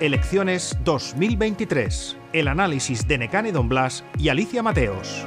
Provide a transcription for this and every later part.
Elecciones 2023. El análisis de Necane Don Blas y Alicia Mateos.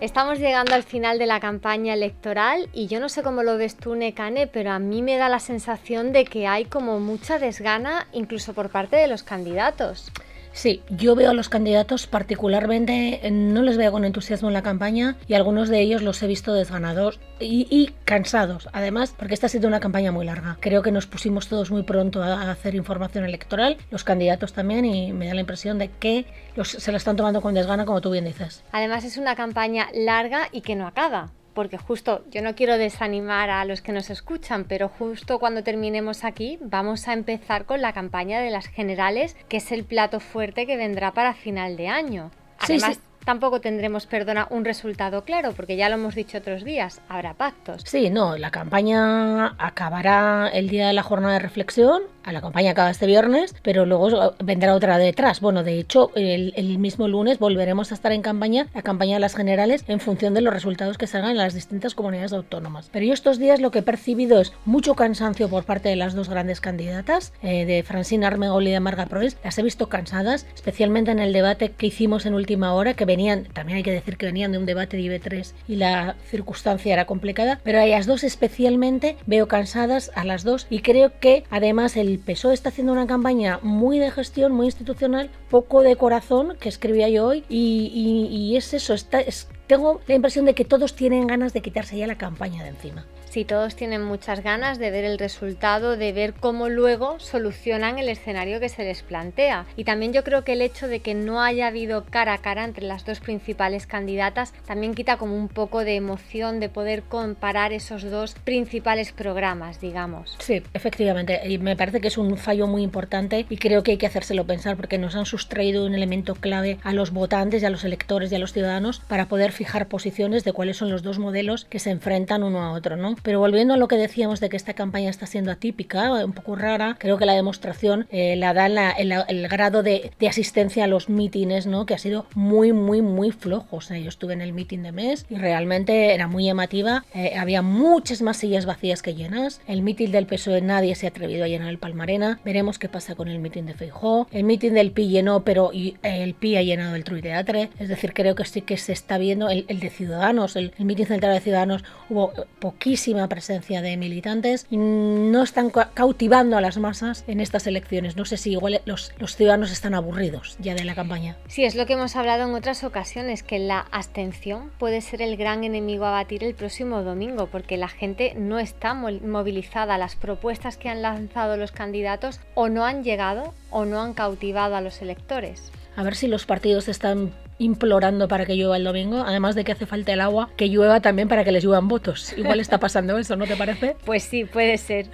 Estamos llegando al final de la campaña electoral y yo no sé cómo lo ves tú, Necane, pero a mí me da la sensación de que hay como mucha desgana incluso por parte de los candidatos. Sí, yo veo a los candidatos particularmente, no les veo con entusiasmo en la campaña y algunos de ellos los he visto desganados y, cansados, además, porque esta ha sido una campaña muy larga. Creo que nos pusimos todos muy pronto a hacer información electoral, los candidatos también, y me da la impresión de que se la están tomando con desgana, como tú bien dices. Además es una campaña larga y que no acaba porque justo yo no quiero desanimar a los que nos escuchan, pero justo cuando terminemos aquí vamos a empezar con la campaña de las generales, que es el plato fuerte que vendrá para final de año. Además, tampoco tendremos, perdona, un resultado claro, porque ya lo hemos dicho otros días, habrá pactos. Sí, no, la campaña acabará el día de la jornada de reflexión, a la campaña acaba este viernes, pero luego vendrá otra detrás. Bueno, de hecho, el, mismo lunes volveremos a estar en campaña, la campaña de las generales, en función de los resultados que salgan en las distintas comunidades autónomas. Pero yo estos días lo que he percibido es mucho cansancio por parte de las dos grandes candidatas, eh, de Francina Armengol y de Marga Proes. Las he visto cansadas, especialmente en el debate que hicimos en última hora, que venían, también hay que decir que venían de un debate de IB3 y la circunstancia era complicada, pero a ellas dos especialmente veo cansadas a las dos y creo que además el el PSOE está haciendo una campaña muy de gestión, muy institucional, poco de corazón, que escribía yo hoy, y, es eso, está, tengo la impresión de que todos tienen ganas de quitarse ya la campaña de encima. Sí, todos tienen muchas ganas de ver el resultado, de ver cómo luego solucionan el escenario que se les plantea. Y también yo creo que el hecho de que no haya habido cara a cara entre las dos principales candidatas también quita como un poco de emoción de poder comparar esos dos principales programas, digamos. Sí, efectivamente. Y me parece que es un fallo muy importante y creo que hay que hacérselo pensar porque nos han sustraído un elemento clave a los votantes y a los electores y a los ciudadanos para poder fijar posiciones de cuáles son los dos modelos que se enfrentan uno a otro, ¿no? Pero volviendo a lo que decíamos de que esta campaña está siendo atípica, un poco rara, creo que la demostración eh, la da el, grado de, asistencia a los mítines, ¿no? que ha sido muy, muy, muy flojo. O sea, yo estuve en el mítin de mes y realmente era muy llamativa. Eh, había muchas más sillas vacías que llenas. El mítin del PSOE nadie se ha atrevido a llenar el Palmarena. Veremos qué pasa con el mítin de Feijó. El mítin del PI llenó, pero el PI ha llenado el Trui Teatre. Es decir, creo que sí que se está viendo el, de Ciudadanos, el, el mítin central de Ciudadanos, hubo poquísimo presencia de militantes no están cautivando a las masas en estas elecciones. No sé si igual los, los ciudadanos están aburridos ya de la campaña. Sí, es lo que hemos hablado en otras ocasiones, que la abstención puede ser el gran enemigo a batir el próximo domingo, porque la gente no está movilizada. Las propuestas que han lanzado los candidatos o no han llegado o no han cautivado a los electores. A ver si los partidos están implorando para que llueva el domingo, además de que hace falta el agua, que llueva también para que les lluevan votos. Igual está pasando eso, ¿no te parece? Pues sí, puede ser.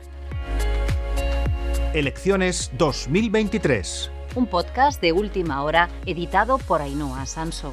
Elecciones 2023. Un podcast de última hora editado por Ainhoa Sanso.